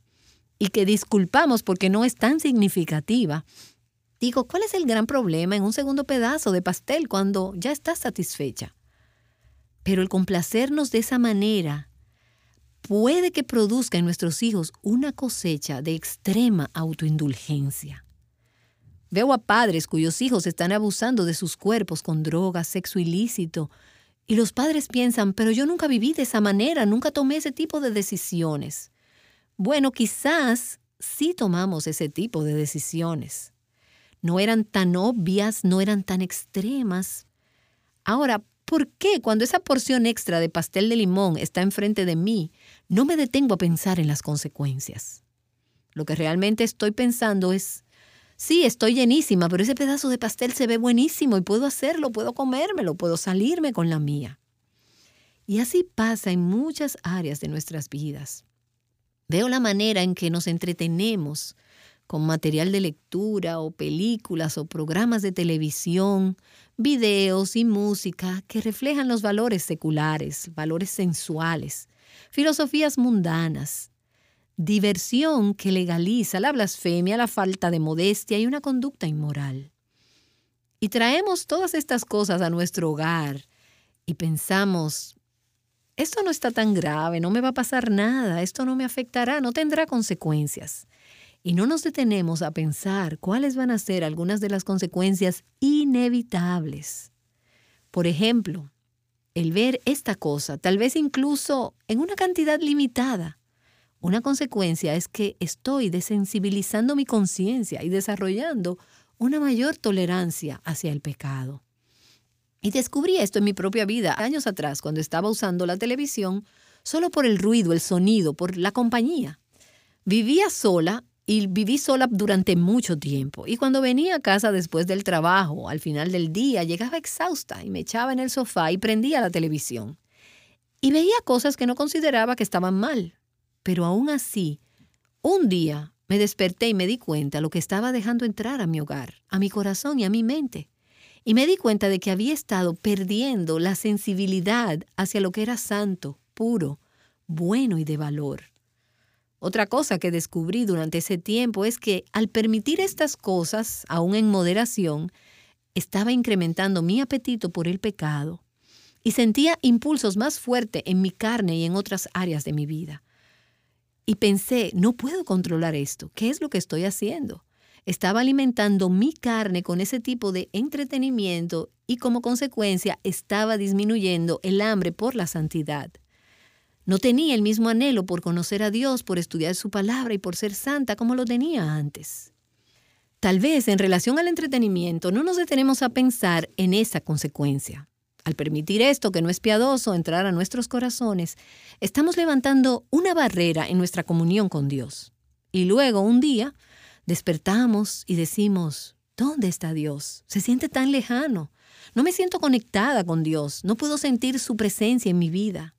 y que disculpamos porque no es tan significativa, digo, ¿cuál es el gran problema en un segundo pedazo de pastel cuando ya estás satisfecha? Pero el complacernos de esa manera puede que produzca en nuestros hijos una cosecha de extrema autoindulgencia. Veo a padres cuyos hijos están abusando de sus cuerpos con drogas, sexo ilícito, y los padres piensan, pero yo nunca viví de esa manera, nunca tomé ese tipo de decisiones. Bueno, quizás sí tomamos ese tipo de decisiones. No eran tan obvias, no eran tan extremas. Ahora, ¿Por qué cuando esa porción extra de pastel de limón está enfrente de mí, no me detengo a pensar en las consecuencias? Lo que realmente estoy pensando es, sí, estoy llenísima, pero ese pedazo de pastel se ve buenísimo y puedo hacerlo, puedo comérmelo, puedo salirme con la mía. Y así pasa en muchas áreas de nuestras vidas. Veo la manera en que nos entretenemos con material de lectura o películas o programas de televisión, videos y música que reflejan los valores seculares, valores sensuales, filosofías mundanas, diversión que legaliza la blasfemia, la falta de modestia y una conducta inmoral. Y traemos todas estas cosas a nuestro hogar y pensamos, esto no está tan grave, no me va a pasar nada, esto no me afectará, no tendrá consecuencias. Y no nos detenemos a pensar cuáles van a ser algunas de las consecuencias inevitables. Por ejemplo, el ver esta cosa, tal vez incluso en una cantidad limitada. Una consecuencia es que estoy desensibilizando mi conciencia y desarrollando una mayor tolerancia hacia el pecado. Y descubrí esto en mi propia vida años atrás, cuando estaba usando la televisión, solo por el ruido, el sonido, por la compañía. Vivía sola y viví sola durante mucho tiempo. Y cuando venía a casa después del trabajo, al final del día, llegaba exhausta y me echaba en el sofá y prendía la televisión. Y veía cosas que no consideraba que estaban mal. Pero aún así, un día me desperté y me di cuenta lo que estaba dejando entrar a mi hogar, a mi corazón y a mi mente. Y me di cuenta de que había estado perdiendo la sensibilidad hacia lo que era santo, puro, bueno y de valor. Otra cosa que descubrí durante ese tiempo es que al permitir estas cosas, aún en moderación, estaba incrementando mi apetito por el pecado y sentía impulsos más fuertes en mi carne y en otras áreas de mi vida. Y pensé, no puedo controlar esto, ¿qué es lo que estoy haciendo? Estaba alimentando mi carne con ese tipo de entretenimiento y como consecuencia estaba disminuyendo el hambre por la santidad. No tenía el mismo anhelo por conocer a Dios, por estudiar su palabra y por ser santa como lo tenía antes. Tal vez en relación al entretenimiento no nos detenemos a pensar en esa consecuencia. Al permitir esto que no es piadoso entrar a nuestros corazones, estamos levantando una barrera en nuestra comunión con Dios. Y luego, un día, despertamos y decimos, ¿dónde está Dios? Se siente tan lejano. No me siento conectada con Dios. No puedo sentir su presencia en mi vida.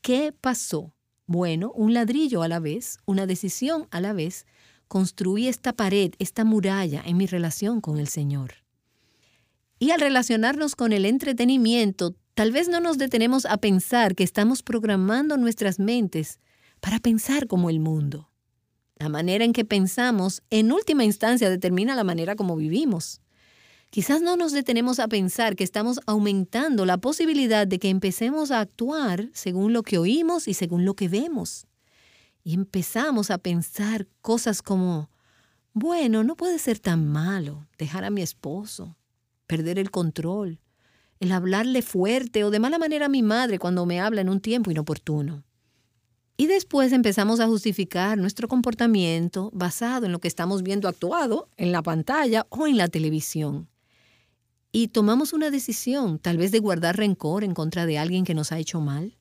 ¿Qué pasó? Bueno, un ladrillo a la vez, una decisión a la vez, construí esta pared, esta muralla en mi relación con el Señor. Y al relacionarnos con el entretenimiento, tal vez no nos detenemos a pensar que estamos programando nuestras mentes para pensar como el mundo. La manera en que pensamos, en última instancia, determina la manera como vivimos. Quizás no nos detenemos a pensar que estamos aumentando la posibilidad de que empecemos a actuar según lo que oímos y según lo que vemos. Y empezamos a pensar cosas como, bueno, no puede ser tan malo dejar a mi esposo, perder el control, el hablarle fuerte o de mala manera a mi madre cuando me habla en un tiempo inoportuno. Y después empezamos a justificar nuestro comportamiento basado en lo que estamos viendo actuado en la pantalla o en la televisión y tomamos una decisión, tal vez de guardar rencor en contra de alguien que nos ha hecho mal.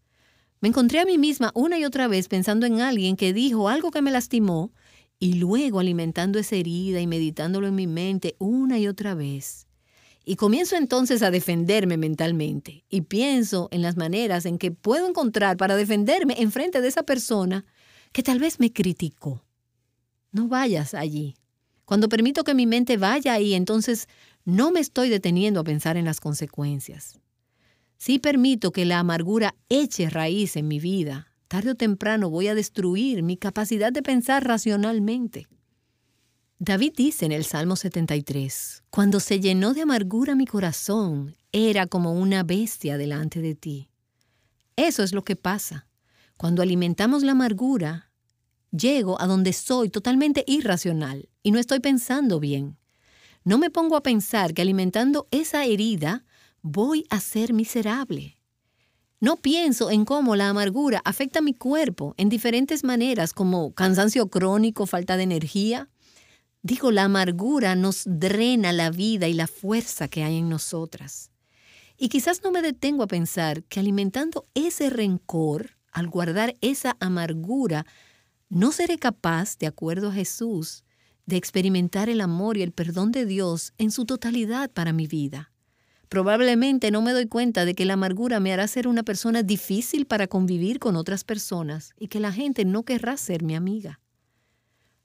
Me encontré a mí misma una y otra vez pensando en alguien que dijo algo que me lastimó y luego alimentando esa herida y meditándolo en mi mente una y otra vez. Y comienzo entonces a defenderme mentalmente y pienso en las maneras en que puedo encontrar para defenderme en frente de esa persona que tal vez me criticó. No vayas allí. Cuando permito que mi mente vaya ahí, entonces no me estoy deteniendo a pensar en las consecuencias. Si permito que la amargura eche raíz en mi vida, tarde o temprano voy a destruir mi capacidad de pensar racionalmente. David dice en el Salmo 73, Cuando se llenó de amargura mi corazón, era como una bestia delante de ti. Eso es lo que pasa. Cuando alimentamos la amargura, llego a donde soy totalmente irracional y no estoy pensando bien. No me pongo a pensar que alimentando esa herida voy a ser miserable. No pienso en cómo la amargura afecta mi cuerpo en diferentes maneras, como cansancio crónico, falta de energía. Digo, la amargura nos drena la vida y la fuerza que hay en nosotras. Y quizás no me detengo a pensar que alimentando ese rencor, al guardar esa amargura, no seré capaz, de acuerdo a Jesús, de experimentar el amor y el perdón de Dios en su totalidad para mi vida. Probablemente no me doy cuenta de que la amargura me hará ser una persona difícil para convivir con otras personas y que la gente no querrá ser mi amiga.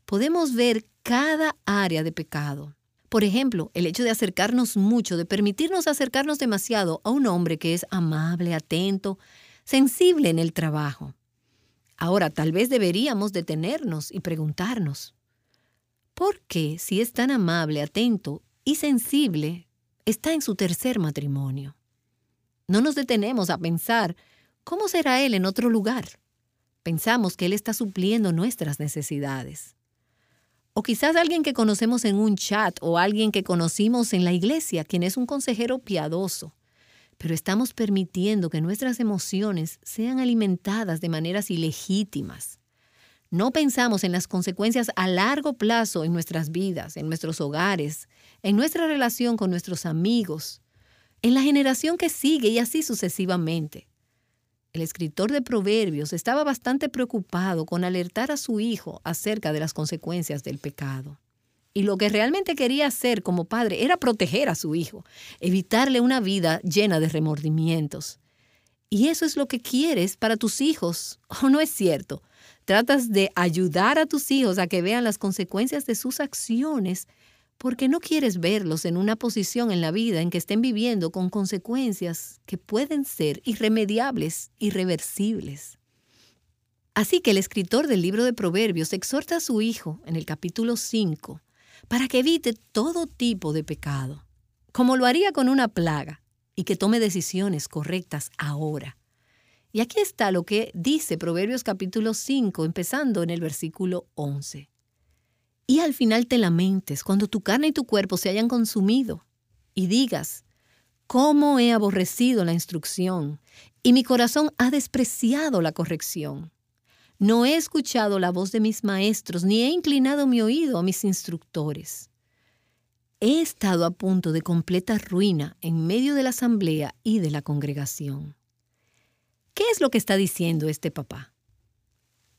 Podemos ver cada área de pecado. Por ejemplo, el hecho de acercarnos mucho, de permitirnos acercarnos demasiado a un hombre que es amable, atento, sensible en el trabajo. Ahora, tal vez deberíamos detenernos y preguntarnos, ¿Por qué, si es tan amable, atento y sensible, está en su tercer matrimonio? No nos detenemos a pensar ¿cómo será Él en otro lugar? Pensamos que Él está supliendo nuestras necesidades. O quizás alguien que conocemos en un chat o alguien que conocimos en la iglesia, quien es un consejero piadoso. Pero estamos permitiendo que nuestras emociones sean alimentadas de maneras ilegítimas. No pensamos en las consecuencias a largo plazo en nuestras vidas, en nuestros hogares, en nuestra relación con nuestros amigos, en la generación que sigue y así sucesivamente. El escritor de Proverbios estaba bastante preocupado con alertar a su hijo acerca de las consecuencias del pecado. Y lo que realmente quería hacer como padre era proteger a su hijo, evitarle una vida llena de remordimientos. Y eso es lo que quieres para tus hijos, ¿o no es cierto? Tratas de ayudar a tus hijos a que vean las consecuencias de sus acciones porque no quieres verlos en una posición en la vida en que estén viviendo con consecuencias que pueden ser irremediables, irreversibles. Así que el escritor del libro de Proverbios exhorta a su hijo en el capítulo 5 para que evite todo tipo de pecado, como lo haría con una plaga, y que tome decisiones correctas ahora. Y aquí está lo que dice Proverbios capítulo 5, empezando en el versículo 11 y al final te lamentes cuando tu carne y tu cuerpo se hayan consumido y digas, ¿cómo he aborrecido la instrucción y mi corazón ha despreciado la corrección? No he escuchado la voz de mis maestros ni he inclinado mi oído a mis instructores. He estado a punto de completa ruina en medio de la asamblea y de la congregación. ¿Qué es lo que está diciendo este papá?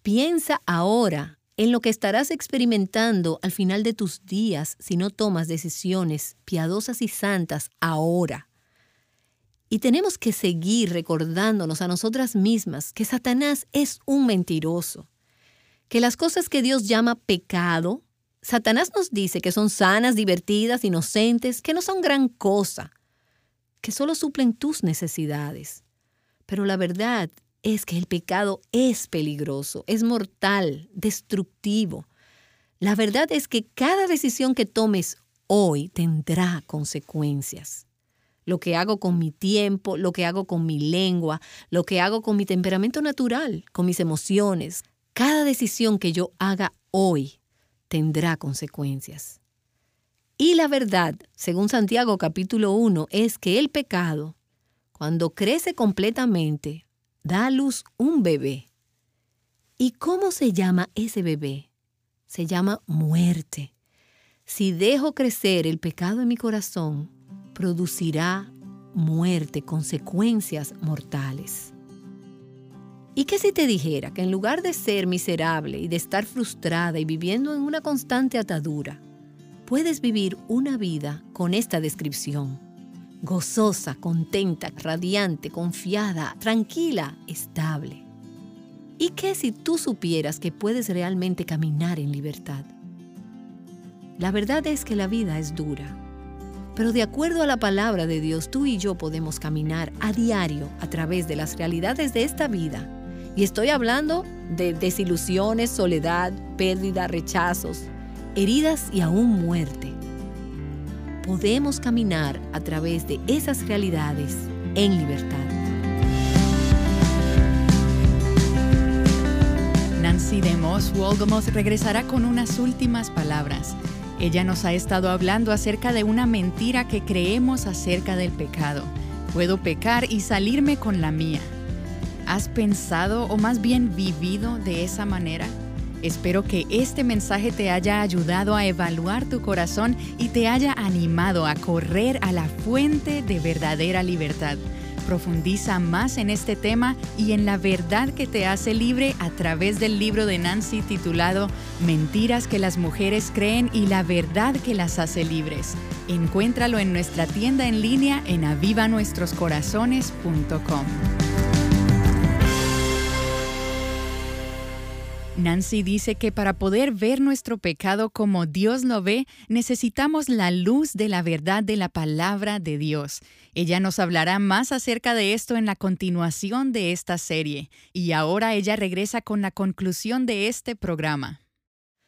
Piensa ahora en lo que estarás experimentando al final de tus días si no tomas decisiones piadosas y santas ahora. Y tenemos que seguir recordándonos a nosotras mismas que Satanás es un mentiroso, que las cosas que Dios llama pecado, Satanás nos dice que son sanas, divertidas, inocentes, que no son gran cosa, que solo suplen tus necesidades. Pero la verdad es que el pecado es peligroso, es mortal, destructivo. La verdad es que cada decisión que tomes hoy tendrá consecuencias. Lo que hago con mi tiempo, lo que hago con mi lengua, lo que hago con mi temperamento natural, con mis emociones, cada decisión que yo haga hoy tendrá consecuencias. Y la verdad, según Santiago capítulo 1, es que el pecado, cuando crece completamente, da a luz un bebé. ¿Y cómo se llama ese bebé? Se llama muerte. Si dejo crecer el pecado en mi corazón, producirá muerte, consecuencias mortales. ¿Y qué si te dijera que en lugar de ser miserable y de estar frustrada y viviendo en una constante atadura, puedes vivir una vida con esta descripción? Gozosa, contenta, radiante, confiada, tranquila, estable. ¿Y qué si tú supieras que puedes realmente caminar en libertad? La verdad es que la vida es dura, pero de acuerdo a la palabra de Dios, tú y yo podemos caminar a diario a través de las realidades de esta vida. Y estoy hablando de desilusiones, soledad, pérdida, rechazos, heridas y aún muerte podemos caminar a través de esas realidades en libertad. Nancy de Moss regresará con unas últimas palabras. Ella nos ha estado hablando acerca de una mentira que creemos acerca del pecado. Puedo pecar y salirme con la mía. ¿Has pensado o más bien vivido de esa manera? Espero que este mensaje te haya ayudado a evaluar tu corazón y te haya animado a correr a la fuente de verdadera libertad. Profundiza más en este tema y en la verdad que te hace libre a través del libro de Nancy titulado Mentiras que las mujeres creen y la verdad que las hace libres. Encuéntralo en nuestra tienda en línea en avivanuestroscorazones.com. Nancy dice que para poder ver nuestro pecado como Dios lo ve, necesitamos la luz de la verdad de la palabra de Dios. Ella nos hablará más acerca de esto en la continuación de esta serie, y ahora ella regresa con la conclusión de este programa.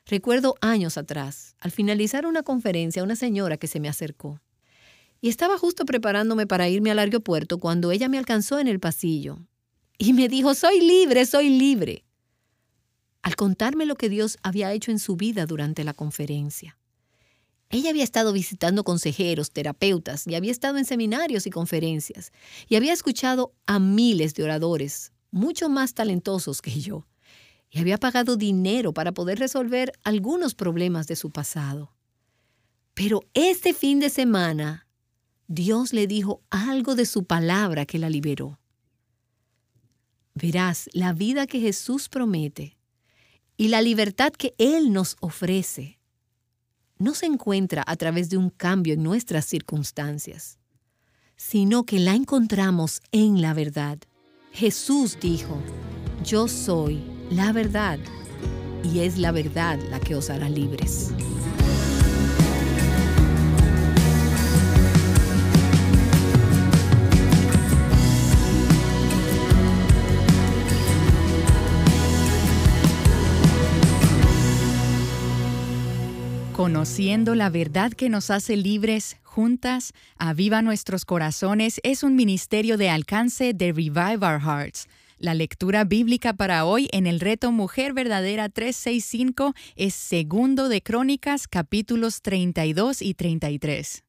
Recuerdo años atrás, al finalizar una conferencia, una señora que se me acercó. Y estaba justo preparándome para irme al aeropuerto cuando ella me alcanzó en el pasillo y me dijo, soy libre, soy libre. Al contarme lo que Dios había hecho en su vida durante la conferencia. Ella había estado visitando consejeros, terapeutas, y había estado en seminarios y conferencias, y había escuchado a miles de oradores, mucho más talentosos que yo, y había pagado dinero para poder resolver algunos problemas de su pasado. Pero este fin de semana, Dios le dijo algo de su palabra que la liberó. Verás, la vida que Jesús promete y la libertad que Él nos ofrece no se encuentra a través de un cambio en nuestras circunstancias, sino que la encontramos en la verdad. Jesús dijo, yo soy la verdad, y es la verdad la que os hará libres. Conociendo la verdad que nos hace libres, juntas, Aviva Nuestros Corazones es un ministerio de alcance de Revive Our Hearts. La lectura bíblica para hoy en el reto Mujer Verdadera 365 es segundo de Crónicas capítulos 32 y 33.